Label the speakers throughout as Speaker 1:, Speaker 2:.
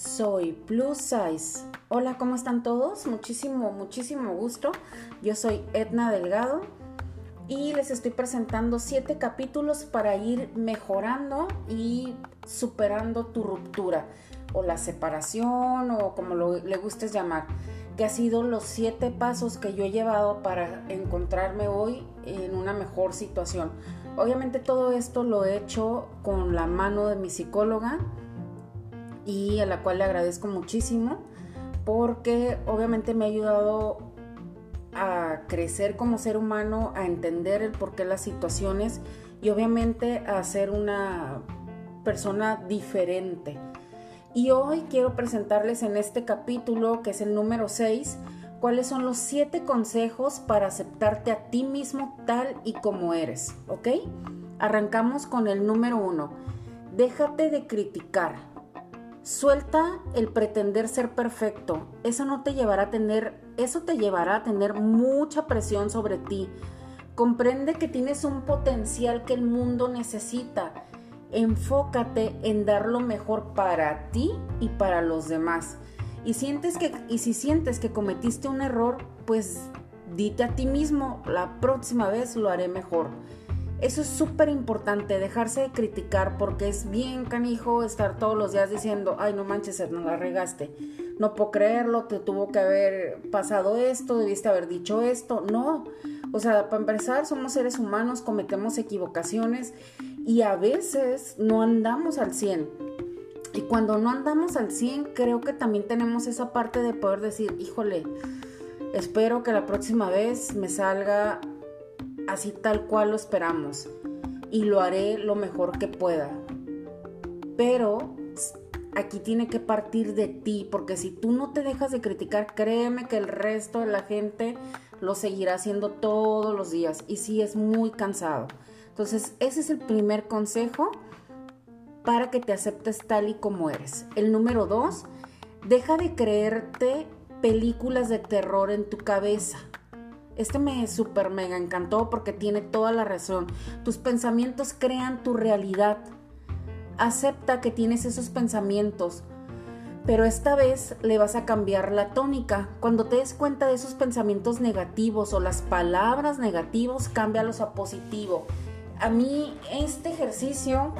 Speaker 1: soy Plus Size. Hola, ¿cómo están todos? Muchísimo, muchísimo gusto. Yo soy Edna Delgado y les estoy presentando siete capítulos para ir mejorando y superando tu ruptura o la separación o como le gustes llamar, que ha sido los siete pasos que yo he llevado para encontrarme hoy en una mejor situación. Obviamente todo esto lo he hecho con la mano de mi psicóloga y a la cual le agradezco muchísimo porque obviamente me ha ayudado a crecer como ser humano, a entender el porqué las situaciones y obviamente a ser una persona diferente. Y hoy quiero presentarles en este capítulo, que es el número 6, cuáles son los 7 consejos para aceptarte a ti mismo tal y como eres, ¿ok? Arrancamos con el número 1. Déjate de criticar. Suelta el pretender ser perfecto. Eso no te llevará a tener, eso te llevará a tener mucha presión sobre ti. Comprende que tienes un potencial que el mundo necesita. Enfócate en dar lo mejor para ti y para los demás. Y sientes que y si sientes que cometiste un error, pues dite a ti mismo, la próxima vez lo haré mejor. Eso es súper importante, dejarse de criticar porque es bien canijo estar todos los días diciendo, ay no manches, no la regaste, no puedo creerlo, te tuvo que haber pasado esto, debiste haber dicho esto, no. O sea, para empezar, somos seres humanos, cometemos equivocaciones y a veces no andamos al 100. Y cuando no andamos al 100, creo que también tenemos esa parte de poder decir, híjole, espero que la próxima vez me salga así tal cual lo esperamos y lo haré lo mejor que pueda. Pero aquí tiene que partir de ti, porque si tú no te dejas de criticar, créeme que el resto de la gente lo seguirá haciendo todos los días y sí es muy cansado. Entonces, ese es el primer consejo para que te aceptes tal y como eres. El número dos, deja de creerte películas de terror en tu cabeza. Este me super mega encantó porque tiene toda la razón. Tus pensamientos crean tu realidad. Acepta que tienes esos pensamientos, pero esta vez le vas a cambiar la tónica. Cuando te des cuenta de esos pensamientos negativos o las palabras negativos, cámbialos a positivo. A mí este ejercicio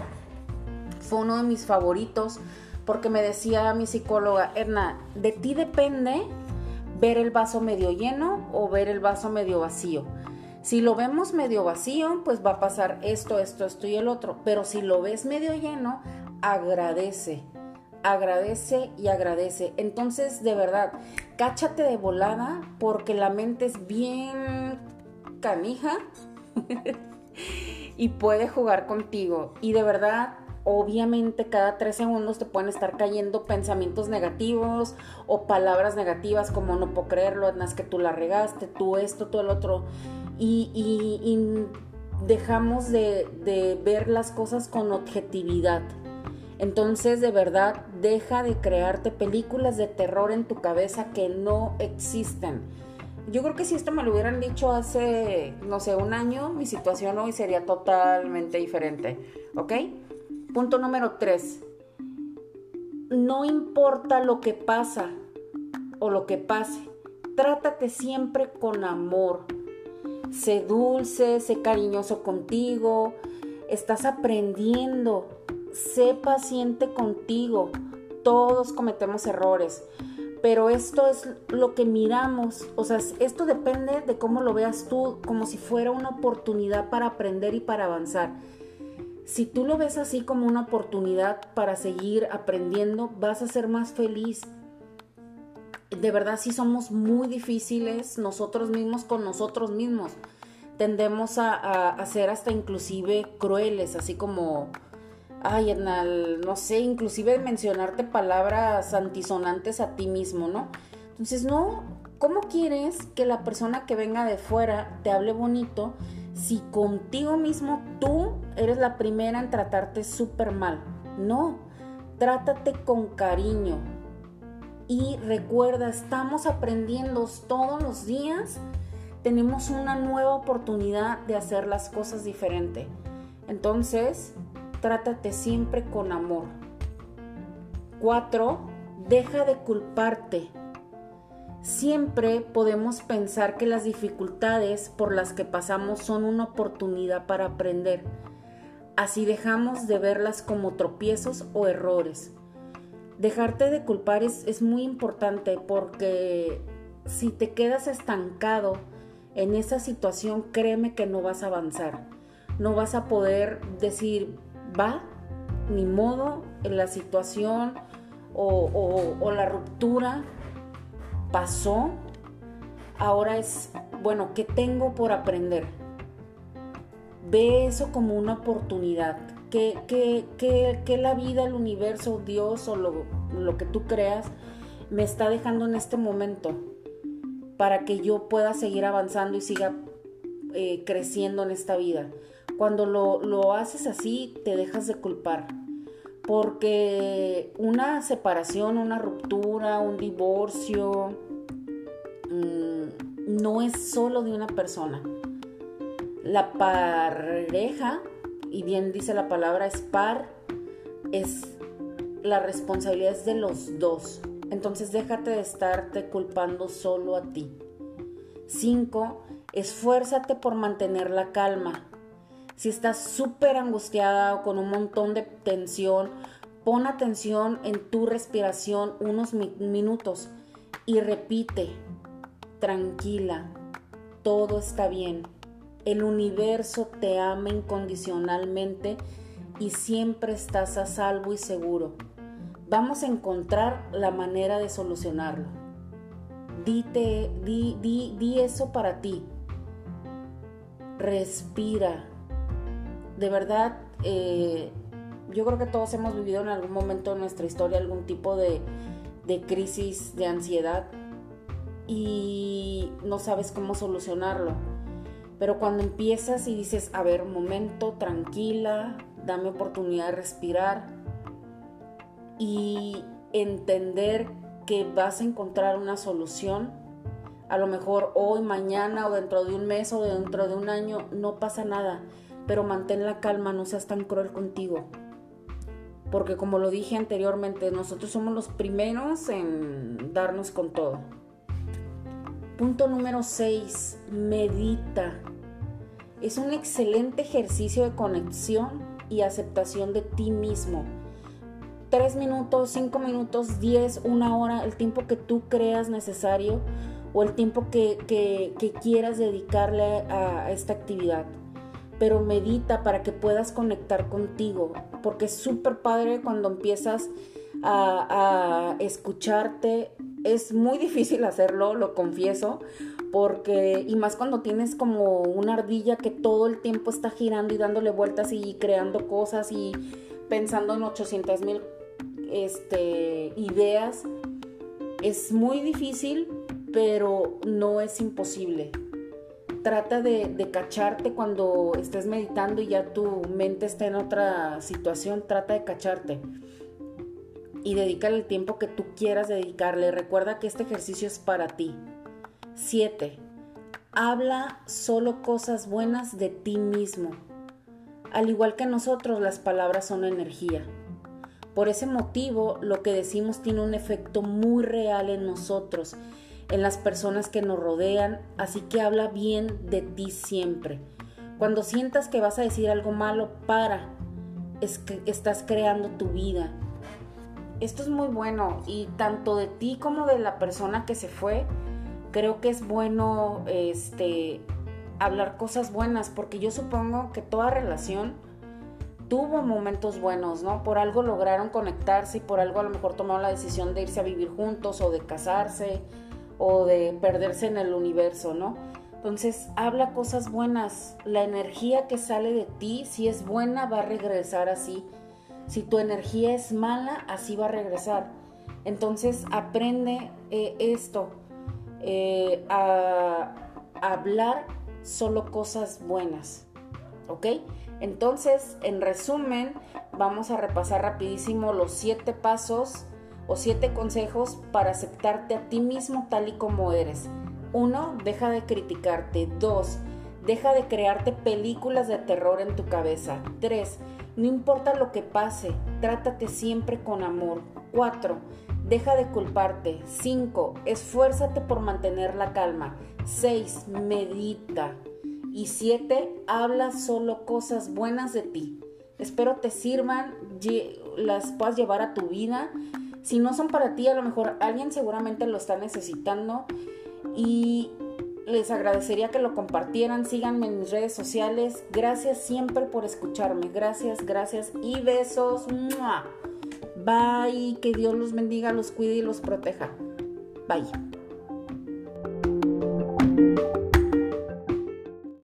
Speaker 1: fue uno de mis favoritos porque me decía mi psicóloga, Erna, de ti depende ver el vaso medio lleno o ver el vaso medio vacío. Si lo vemos medio vacío, pues va a pasar esto, esto, esto y el otro. Pero si lo ves medio lleno, agradece, agradece y agradece. Entonces, de verdad, cáchate de volada porque la mente es bien canija y puede jugar contigo. Y de verdad, obviamente cada tres segundos te pueden estar cayendo pensamientos negativos o palabras negativas como no puedo creerlo, es que tú la regaste, tú esto, tú el otro. Y, dejamos de, de ver las cosas con objetividad. Entonces, de verdad, deja de crearte películas de terror en tu cabeza que no existen. Yo creo que si esto me lo hubieran dicho hace, no sé, un año, mi situación hoy sería totalmente diferente. ¿Ok? Punto número 3. No importa lo que pasa o lo que pase, trátate siempre con amor. Sé dulce, sé cariñoso contigo, estás aprendiendo, sé paciente contigo. Todos cometemos errores, pero esto es lo que miramos, o sea, esto depende de cómo lo veas tú, como si fuera una oportunidad para aprender y para avanzar. Si tú lo ves así como una oportunidad para seguir aprendiendo, vas a ser más feliz. De verdad, sí somos muy difíciles nosotros mismos con nosotros mismos. Tendemos a, ser hasta inclusive crueles, así como, ay, no sé, inclusive mencionarte palabras antisonantes a ti mismo, ¿no? Entonces, no, ¿cómo quieres que la persona que venga de fuera te hable bonito si contigo mismo tú eres la primera en tratarte súper mal. No, trátate con cariño. Y recuerda, estamos aprendiendo todos los días. Tenemos una nueva oportunidad de hacer las cosas diferente. Entonces, trátate siempre con amor. Cuatro, deja de culparte. Siempre podemos pensar que las dificultades por las que pasamos son una oportunidad para aprender. Así dejamos de verlas como tropiezos o errores. Dejarte de culpar es, muy importante porque si te quedas estancado en esa situación, créeme que no vas a avanzar. No vas a poder decir, va, ni modo, en la situación o la ruptura pasó, ahora es, bueno, ¿qué tengo por aprender? Ve eso como una oportunidad, que, que, la vida, el universo, Dios o lo, lo que tú creas me está dejando en este momento para que yo pueda seguir avanzando y siga eh, creciendo en esta vida. Cuando lo, lo, haces así, te dejas de culpar. Porque una separación, una ruptura, un divorcio, mm, no es solo de una persona. La pareja, y bien dice la palabra, es par, es la responsabilidad es de los dos. Entonces déjate de estarte culpando solo a ti. 5. Esfuérzate por mantener la calma. Si estás súper angustiada o con un montón de tensión, pon atención en tu respiración unos minutos y repite, tranquila, todo está bien. El universo te ama incondicionalmente y siempre estás a salvo y seguro. Vamos a encontrar la manera de solucionarlo. Dite, di, di, di eso para ti. Respira, de verdad, eh, yo creo que todos hemos vivido en algún momento de nuestra historia algún tipo de, de crisis de ansiedad y no sabes cómo solucionarlo. Pero cuando empiezas y dices, a ver, momento, tranquila, dame oportunidad de respirar y entender que vas a encontrar una solución, a lo mejor hoy, mañana o dentro de un mes o dentro de un año, no pasa nada pero mantén la calma, no seas tan cruel contigo. Porque como lo dije anteriormente, nosotros somos los primeros en darnos con todo. Punto número 6, medita. Es un excelente ejercicio de conexión y aceptación de ti mismo. Tres minutos, cinco minutos, diez, una hora, el tiempo que tú creas necesario o el tiempo que, que quieras dedicarle a esta actividad pero medita para que puedas conectar contigo, porque es súper padre cuando empiezas a, escucharte. Es muy difícil hacerlo, lo confieso, porque, y más cuando tienes como una ardilla que todo el tiempo está girando y dándole vueltas y creando cosas y pensando en 800 mil este, ideas, es muy difícil, pero no es imposible trata de, cacharte cuando estés meditando y ya tu mente está en otra situación, trata de cacharte y dedícale el tiempo que tú quieras dedicarle. Recuerda que este ejercicio es para ti. 7. Habla solo cosas buenas de ti mismo. Al igual que nosotros, las palabras son energía. Por ese motivo, lo que decimos tiene un efecto muy real en nosotros en las personas que nos rodean, así que habla bien de ti siempre. Cuando sientas que vas a decir algo malo, para. Es que estás creando tu vida. Esto es muy bueno y tanto de ti como de la persona que se fue, creo que es bueno este hablar cosas buenas porque yo supongo que toda relación tuvo momentos buenos, ¿no? Por algo lograron conectarse y por algo a lo mejor tomaron la decisión de irse a vivir juntos o de casarse o de perderse en el universo, ¿no? Entonces, habla cosas buenas. La energía que sale de ti, si es buena, va a regresar así. Si tu energía es mala, así va a regresar. Entonces, aprende eh, esto, eh, a, hablar solo cosas buenas. ¿Ok? Entonces, en resumen, vamos a repasar rapidísimo los siete pasos o siete consejos para aceptarte a ti mismo tal y como eres. 1. Deja de criticarte. 2. Deja de crearte películas de terror en tu cabeza. 3. No importa lo que pase, trátate siempre con amor. 4. deja de culparte. 5. Esfuérzate por mantener la calma. 6. Medita. Y 7. Habla solo cosas buenas de ti. Espero te sirvan, las puedas llevar a tu vida. Si no son para ti, a lo mejor alguien seguramente lo está necesitando. Y les agradecería que lo compartieran. Síganme en mis redes sociales. Gracias siempre por escucharme. Gracias, gracias y besos. Bye. Que Dios los bendiga, los cuide y los proteja. Bye.